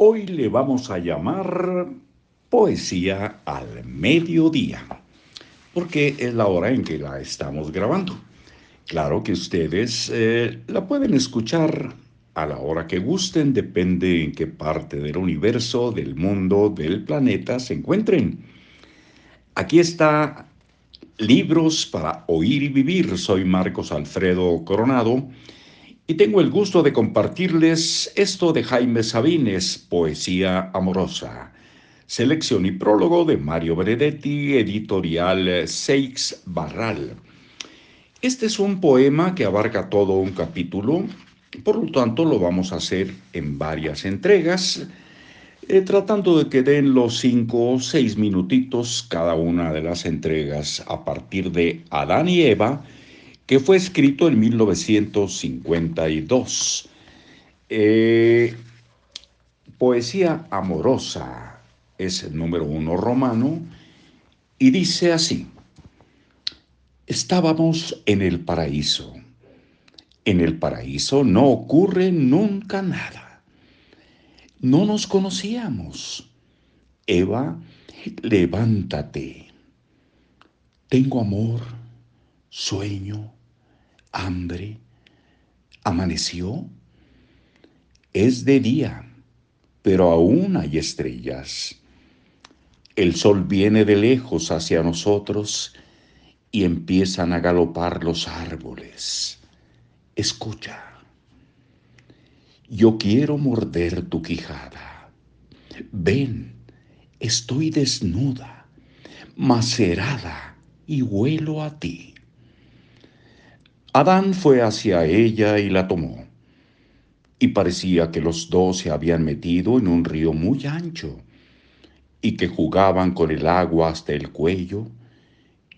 Hoy le vamos a llamar Poesía al Mediodía, porque es la hora en que la estamos grabando. Claro que ustedes eh, la pueden escuchar a la hora que gusten, depende en qué parte del universo, del mundo, del planeta se encuentren. Aquí está Libros para Oír y Vivir. Soy Marcos Alfredo Coronado y tengo el gusto de compartirles esto de Jaime Sabines, Poesía Amorosa. Selección y prólogo de Mario Benedetti, editorial Seix Barral. Este es un poema que abarca todo un capítulo, por lo tanto lo vamos a hacer en varias entregas eh, tratando de que den los cinco o seis minutitos cada una de las entregas a partir de Adán y Eva, que fue escrito en 1952. Eh, poesía amorosa es el número uno romano y dice así, estábamos en el paraíso. En el paraíso no ocurre nunca nada no nos conocíamos. Eva, levántate. Tengo amor, sueño, hambre. ¿Amaneció? Es de día, pero aún hay estrellas. El sol viene de lejos hacia nosotros y empiezan a galopar los árboles. Escucha. Yo quiero morder tu quijada. Ven, estoy desnuda, macerada y huelo a ti. Adán fue hacia ella y la tomó. Y parecía que los dos se habían metido en un río muy ancho y que jugaban con el agua hasta el cuello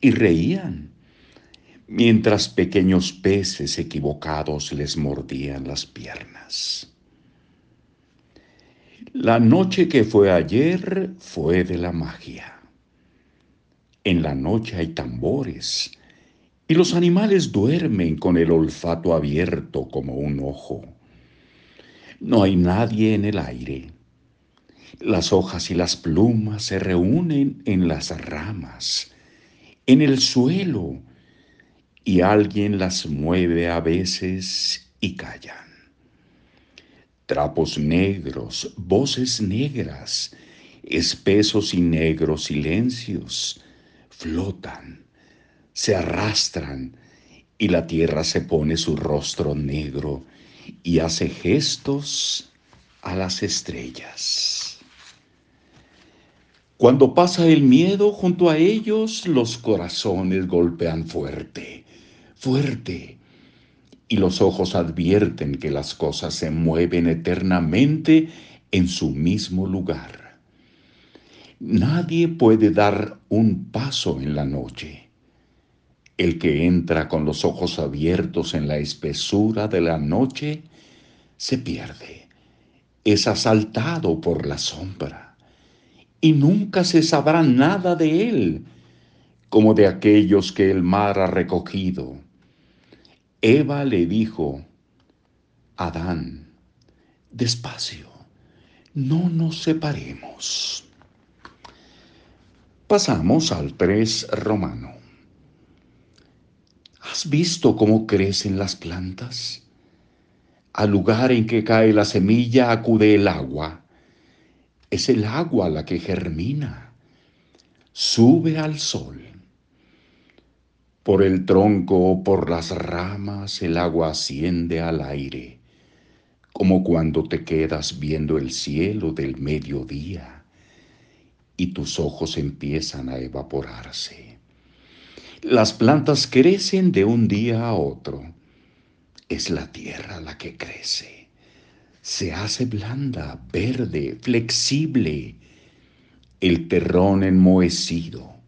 y reían mientras pequeños peces equivocados les mordían las piernas. La noche que fue ayer fue de la magia. En la noche hay tambores y los animales duermen con el olfato abierto como un ojo. No hay nadie en el aire. Las hojas y las plumas se reúnen en las ramas, en el suelo, y alguien las mueve a veces y callan. Trapos negros, voces negras, espesos y negros silencios flotan, se arrastran y la tierra se pone su rostro negro y hace gestos a las estrellas. Cuando pasa el miedo junto a ellos, los corazones golpean fuerte fuerte y los ojos advierten que las cosas se mueven eternamente en su mismo lugar. Nadie puede dar un paso en la noche. El que entra con los ojos abiertos en la espesura de la noche se pierde, es asaltado por la sombra y nunca se sabrá nada de él, como de aquellos que el mar ha recogido Eva le dijo, Adán, despacio, no nos separemos. Pasamos al 3 romano. ¿Has visto cómo crecen las plantas? Al lugar en que cae la semilla acude el agua. Es el agua la que germina. Sube al sol por el tronco o por las ramas el agua asciende al aire, como cuando te quedas viendo el cielo del mediodía y tus ojos empiezan a evaporarse. Las plantas crecen de un día a otro. Es la tierra la que crece. Se hace blanda, verde, flexible. El terrón enmohecido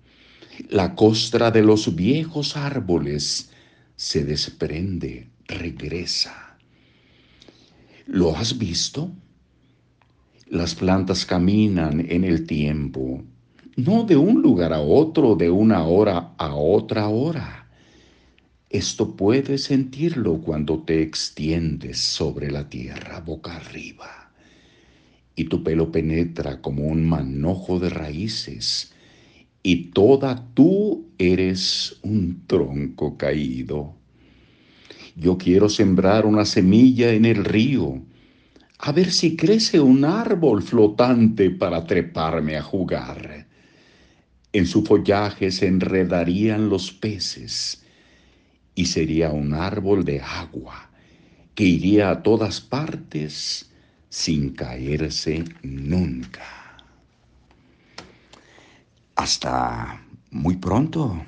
la costra de los viejos árboles se desprende, regresa. ¿Lo has visto? Las plantas caminan en el tiempo, no de un lugar a otro, de una hora a otra hora. Esto puedes sentirlo cuando te extiendes sobre la tierra boca arriba y tu pelo penetra como un manojo de raíces, y toda tú eres un tronco caído. Yo quiero sembrar una semilla en el río, a ver si crece un árbol flotante para treparme a jugar. En su follaje se enredarían los peces y sería un árbol de agua que iría a todas partes sin caerse nunca. Hasta muy pronto.